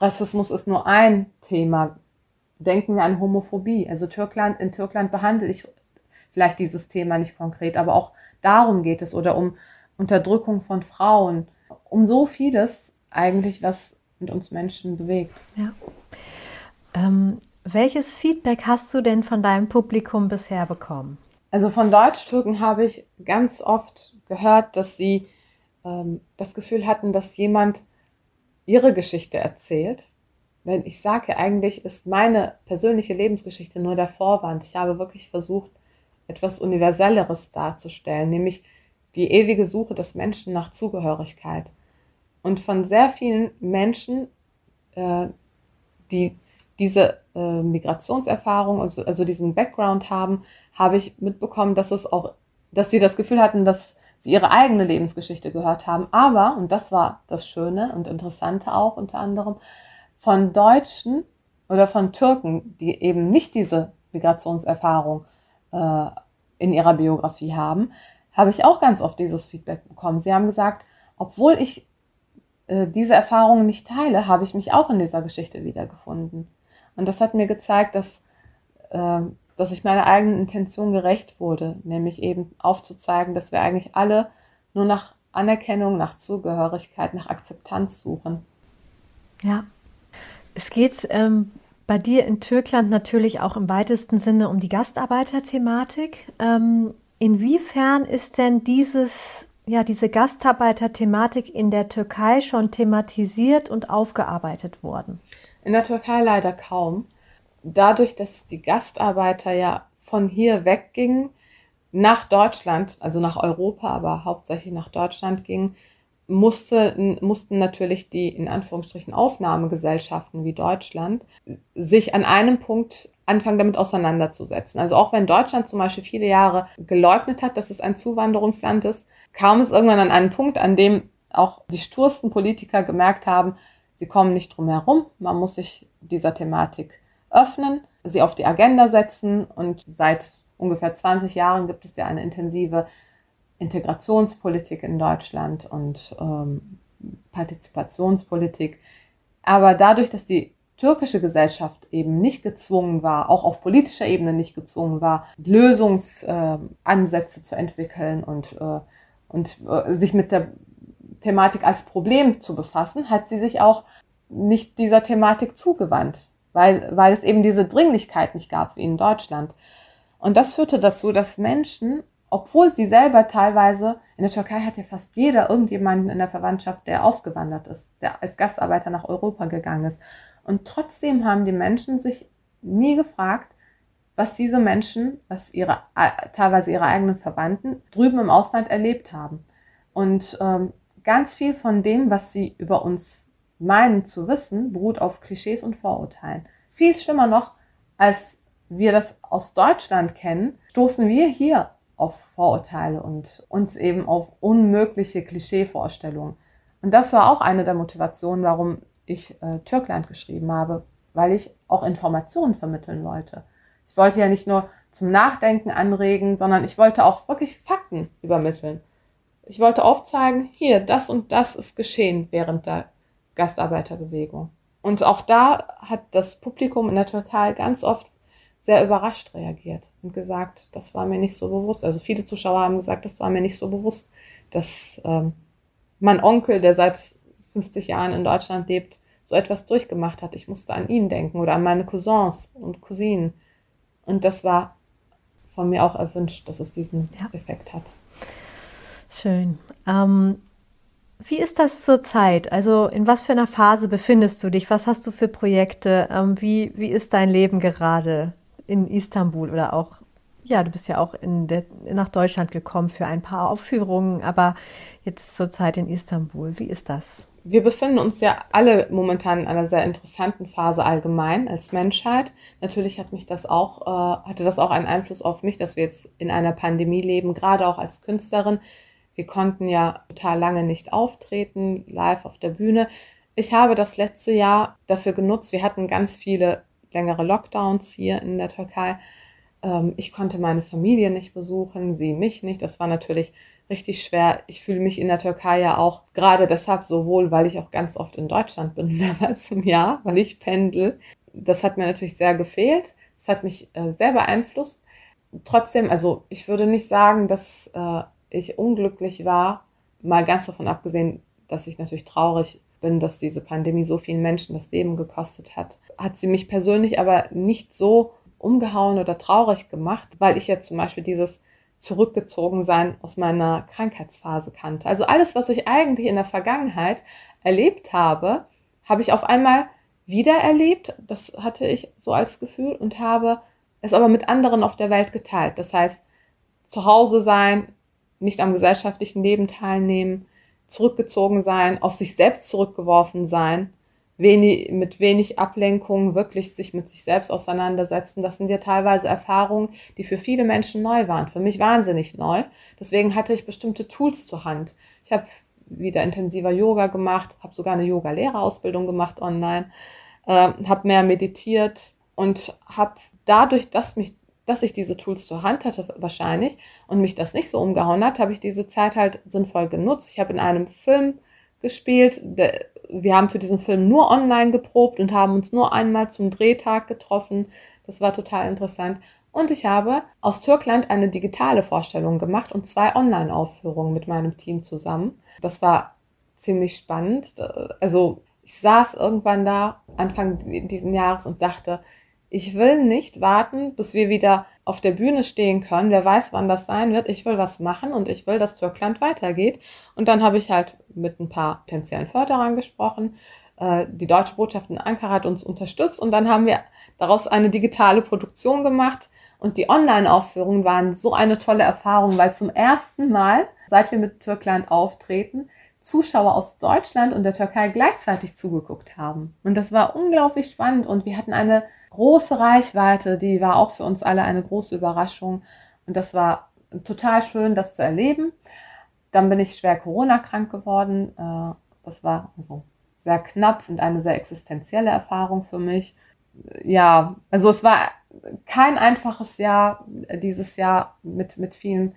Rassismus ist nur ein Thema. Denken wir an Homophobie. Also Türkland, in Türkland behandle ich vielleicht dieses Thema nicht konkret, aber auch darum geht es oder um Unterdrückung von Frauen, um so vieles eigentlich, was mit uns Menschen bewegt. Ja. Ähm, welches Feedback hast du denn von deinem Publikum bisher bekommen? Also von Deutsch-Türken habe ich ganz oft gehört, dass sie ähm, das Gefühl hatten, dass jemand ihre Geschichte erzählt. Denn ich sage eigentlich, ist meine persönliche Lebensgeschichte nur der Vorwand. Ich habe wirklich versucht, etwas Universelleres darzustellen, nämlich die ewige Suche des Menschen nach Zugehörigkeit. Und von sehr vielen Menschen, äh, die diese äh, Migrationserfahrung, also, also diesen Background haben, habe ich mitbekommen, dass es auch, dass sie das Gefühl hatten, dass sie ihre eigene Lebensgeschichte gehört haben. Aber, und das war das Schöne und Interessante auch unter anderem, von Deutschen oder von Türken, die eben nicht diese Migrationserfahrung äh, in ihrer Biografie haben, habe ich auch ganz oft dieses Feedback bekommen. Sie haben gesagt, obwohl ich äh, diese Erfahrungen nicht teile, habe ich mich auch in dieser Geschichte wiedergefunden. Und das hat mir gezeigt, dass, äh, dass ich meiner eigenen Intention gerecht wurde, nämlich eben aufzuzeigen, dass wir eigentlich alle nur nach Anerkennung, nach Zugehörigkeit, nach Akzeptanz suchen. Ja, es geht ähm, bei dir in Türkland natürlich auch im weitesten Sinne um die Gastarbeiterthematik. Ähm, inwiefern ist denn dieses, ja, diese Gastarbeiterthematik in der Türkei schon thematisiert und aufgearbeitet worden? In der Türkei leider kaum. Dadurch, dass die Gastarbeiter ja von hier weggingen, nach Deutschland, also nach Europa, aber hauptsächlich nach Deutschland gingen, musste, mussten natürlich die in Anführungsstrichen Aufnahmegesellschaften wie Deutschland sich an einem Punkt anfangen, damit auseinanderzusetzen. Also auch wenn Deutschland zum Beispiel viele Jahre geleugnet hat, dass es ein Zuwanderungsland ist, kam es irgendwann an einen Punkt, an dem auch die stursten Politiker gemerkt haben, Sie kommen nicht drum herum. Man muss sich dieser Thematik öffnen, sie auf die Agenda setzen und seit ungefähr 20 Jahren gibt es ja eine intensive Integrationspolitik in Deutschland und ähm, Partizipationspolitik. Aber dadurch, dass die türkische Gesellschaft eben nicht gezwungen war, auch auf politischer Ebene nicht gezwungen war, Lösungsansätze äh, zu entwickeln und, äh, und äh, sich mit der Thematik als Problem zu befassen, hat sie sich auch nicht dieser Thematik zugewandt, weil, weil es eben diese Dringlichkeit nicht gab wie in Deutschland. Und das führte dazu, dass Menschen, obwohl sie selber teilweise, in der Türkei hat ja fast jeder irgendjemanden in der Verwandtschaft, der ausgewandert ist, der als Gastarbeiter nach Europa gegangen ist. Und trotzdem haben die Menschen sich nie gefragt, was diese Menschen, was ihre, teilweise ihre eigenen Verwandten drüben im Ausland erlebt haben. Und ähm, ganz viel von dem, was sie über uns meinen zu wissen, beruht auf Klischees und Vorurteilen. Viel schlimmer noch, als wir das aus Deutschland kennen, stoßen wir hier auf Vorurteile und uns eben auf unmögliche Klischeevorstellungen. Und das war auch eine der Motivationen, warum ich äh, Türkland geschrieben habe, weil ich auch Informationen vermitteln wollte. Ich wollte ja nicht nur zum Nachdenken anregen, sondern ich wollte auch wirklich Fakten übermitteln. Ich wollte aufzeigen, hier, das und das ist geschehen während der Gastarbeiterbewegung. Und auch da hat das Publikum in der Türkei ganz oft sehr überrascht reagiert und gesagt, das war mir nicht so bewusst. Also viele Zuschauer haben gesagt, das war mir nicht so bewusst, dass ähm, mein Onkel, der seit 50 Jahren in Deutschland lebt, so etwas durchgemacht hat. Ich musste an ihn denken oder an meine Cousins und Cousinen. Und das war von mir auch erwünscht, dass es diesen ja. Effekt hat. Schön. Ähm, wie ist das zurzeit? Also in was für einer Phase befindest du dich? Was hast du für Projekte? Ähm, wie, wie ist dein Leben gerade in Istanbul oder auch, ja, du bist ja auch der, nach Deutschland gekommen für ein paar Aufführungen, aber jetzt zurzeit in Istanbul. Wie ist das? Wir befinden uns ja alle momentan in einer sehr interessanten Phase allgemein als Menschheit. Natürlich hat mich das auch, äh, hatte das auch einen Einfluss auf mich, dass wir jetzt in einer Pandemie leben, gerade auch als Künstlerin. Wir konnten ja total lange nicht auftreten, live auf der Bühne. Ich habe das letzte Jahr dafür genutzt. Wir hatten ganz viele längere Lockdowns hier in der Türkei. Ähm, ich konnte meine Familie nicht besuchen, sie mich nicht. Das war natürlich richtig schwer. Ich fühle mich in der Türkei ja auch gerade deshalb so wohl, weil ich auch ganz oft in Deutschland bin, mehrmals im Jahr, weil ich pendel. Das hat mir natürlich sehr gefehlt. Es hat mich äh, sehr beeinflusst. Trotzdem, also ich würde nicht sagen, dass äh, ich unglücklich war, mal ganz davon abgesehen, dass ich natürlich traurig bin, dass diese Pandemie so vielen Menschen das Leben gekostet hat, hat sie mich persönlich aber nicht so umgehauen oder traurig gemacht, weil ich ja zum Beispiel dieses Zurückgezogensein aus meiner Krankheitsphase kannte. Also alles, was ich eigentlich in der Vergangenheit erlebt habe, habe ich auf einmal wieder erlebt. Das hatte ich so als Gefühl und habe es aber mit anderen auf der Welt geteilt. Das heißt, zu Hause sein, nicht am gesellschaftlichen Leben teilnehmen, zurückgezogen sein, auf sich selbst zurückgeworfen sein, wenig, mit wenig Ablenkung wirklich sich mit sich selbst auseinandersetzen. Das sind ja teilweise Erfahrungen, die für viele Menschen neu waren. Für mich wahnsinnig neu. Deswegen hatte ich bestimmte Tools zur Hand. Ich habe wieder intensiver Yoga gemacht, habe sogar eine Yoga-Lehrerausbildung gemacht online, äh, habe mehr meditiert und habe dadurch, dass mich dass ich diese Tools zur Hand hatte wahrscheinlich und mich das nicht so umgehauen hat, habe ich diese Zeit halt sinnvoll genutzt. Ich habe in einem Film gespielt. Wir haben für diesen Film nur online geprobt und haben uns nur einmal zum Drehtag getroffen. Das war total interessant. Und ich habe aus Türkland eine digitale Vorstellung gemacht und zwei Online-Aufführungen mit meinem Team zusammen. Das war ziemlich spannend. Also ich saß irgendwann da Anfang diesen Jahres und dachte, ich will nicht warten, bis wir wieder auf der Bühne stehen können. Wer weiß, wann das sein wird. Ich will was machen und ich will, dass Türkland weitergeht. Und dann habe ich halt mit ein paar potenziellen Förderern gesprochen. Äh, die deutsche Botschaft in Ankara hat uns unterstützt und dann haben wir daraus eine digitale Produktion gemacht. Und die Online-Aufführungen waren so eine tolle Erfahrung, weil zum ersten Mal, seit wir mit Türkland auftreten, Zuschauer aus Deutschland und der Türkei gleichzeitig zugeguckt haben. Und das war unglaublich spannend und wir hatten eine große Reichweite, die war auch für uns alle eine große Überraschung. Und das war total schön, das zu erleben. Dann bin ich schwer Corona-krank geworden. Äh, das war also sehr knapp und eine sehr existenzielle Erfahrung für mich. Ja, also es war kein einfaches Jahr, dieses Jahr mit, mit vielen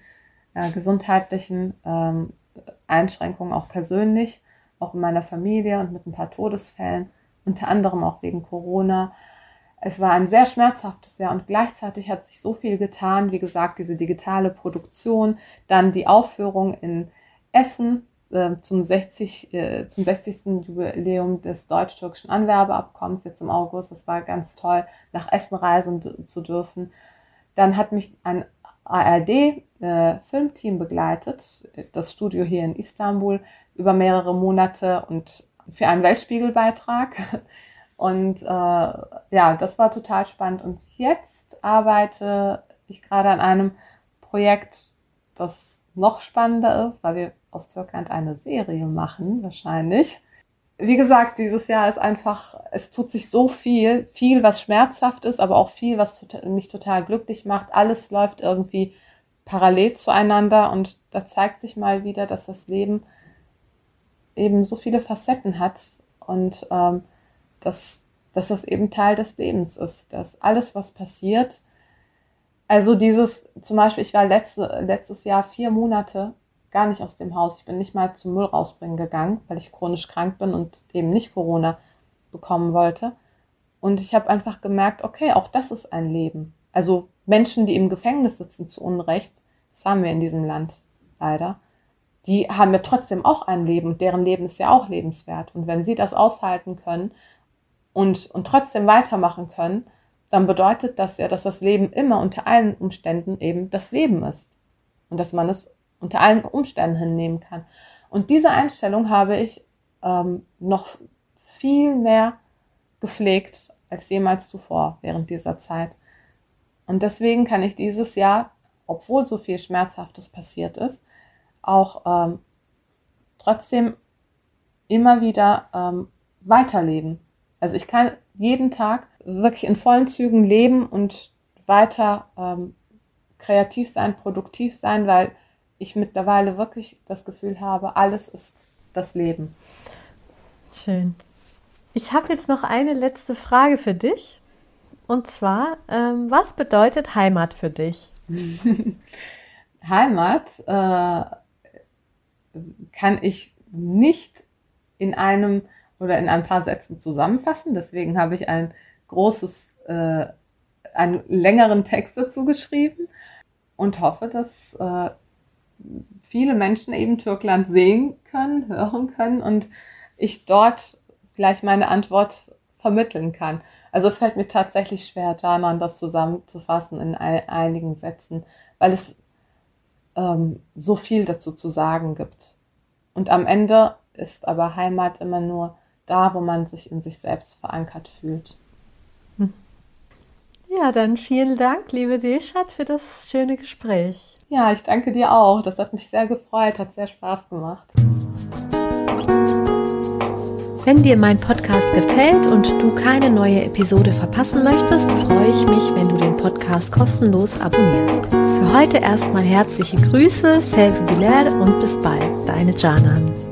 äh, gesundheitlichen ähm, Einschränkungen, auch persönlich, auch in meiner Familie und mit ein paar Todesfällen, unter anderem auch wegen Corona. Es war ein sehr schmerzhaftes Jahr und gleichzeitig hat sich so viel getan. Wie gesagt, diese digitale Produktion, dann die Aufführung in Essen äh, zum, 60, äh, zum 60. Jubiläum des deutsch-türkischen Anwerbeabkommens jetzt im August. Das war ganz toll, nach Essen reisen zu dürfen. Dann hat mich ein ARD-Filmteam äh, begleitet, das Studio hier in Istanbul, über mehrere Monate und für einen Weltspiegelbeitrag. Und äh, ja, das war total spannend. Und jetzt arbeite ich gerade an einem Projekt, das noch spannender ist, weil wir aus Türkland eine Serie machen, wahrscheinlich. Wie gesagt, dieses Jahr ist einfach, es tut sich so viel, viel, was schmerzhaft ist, aber auch viel, was mich total glücklich macht. Alles läuft irgendwie parallel zueinander und da zeigt sich mal wieder, dass das Leben eben so viele Facetten hat und ähm, dass, dass das eben Teil des Lebens ist, dass alles, was passiert, also dieses, zum Beispiel, ich war letzte, letztes Jahr vier Monate gar nicht aus dem Haus. Ich bin nicht mal zum Müll rausbringen gegangen, weil ich chronisch krank bin und eben nicht Corona bekommen wollte. Und ich habe einfach gemerkt, okay, auch das ist ein Leben. Also Menschen, die im Gefängnis sitzen zu Unrecht, das haben wir in diesem Land leider, die haben ja trotzdem auch ein Leben, deren Leben ist ja auch lebenswert. Und wenn sie das aushalten können und, und trotzdem weitermachen können, dann bedeutet das ja, dass das Leben immer unter allen Umständen eben das Leben ist. Und dass man es unter allen Umständen hinnehmen kann. Und diese Einstellung habe ich ähm, noch viel mehr gepflegt als jemals zuvor während dieser Zeit. Und deswegen kann ich dieses Jahr, obwohl so viel Schmerzhaftes passiert ist, auch ähm, trotzdem immer wieder ähm, weiterleben. Also ich kann jeden Tag wirklich in vollen Zügen leben und weiter ähm, kreativ sein, produktiv sein, weil ich mittlerweile wirklich das Gefühl habe, alles ist das Leben. Schön. Ich habe jetzt noch eine letzte Frage für dich. Und zwar, ähm, was bedeutet Heimat für dich? Heimat äh, kann ich nicht in einem oder in ein paar Sätzen zusammenfassen. Deswegen habe ich ein großes, äh, einen längeren Text dazu geschrieben und hoffe, dass äh, viele Menschen eben Türkland sehen können, hören können und ich dort vielleicht meine Antwort vermitteln kann. Also es fällt mir tatsächlich schwer, Danan das zusammenzufassen in einigen Sätzen, weil es ähm, so viel dazu zu sagen gibt. Und am Ende ist aber Heimat immer nur da, wo man sich in sich selbst verankert fühlt. Hm. Ja, dann vielen Dank, liebe Deshat, für das schöne Gespräch. Ja, ich danke dir auch. Das hat mich sehr gefreut, hat sehr Spaß gemacht. Wenn dir mein Podcast gefällt und du keine neue Episode verpassen möchtest, freue ich mich, wenn du den Podcast kostenlos abonnierst. Für heute erstmal herzliche Grüße, Selvi Bilal und bis bald, deine Janan.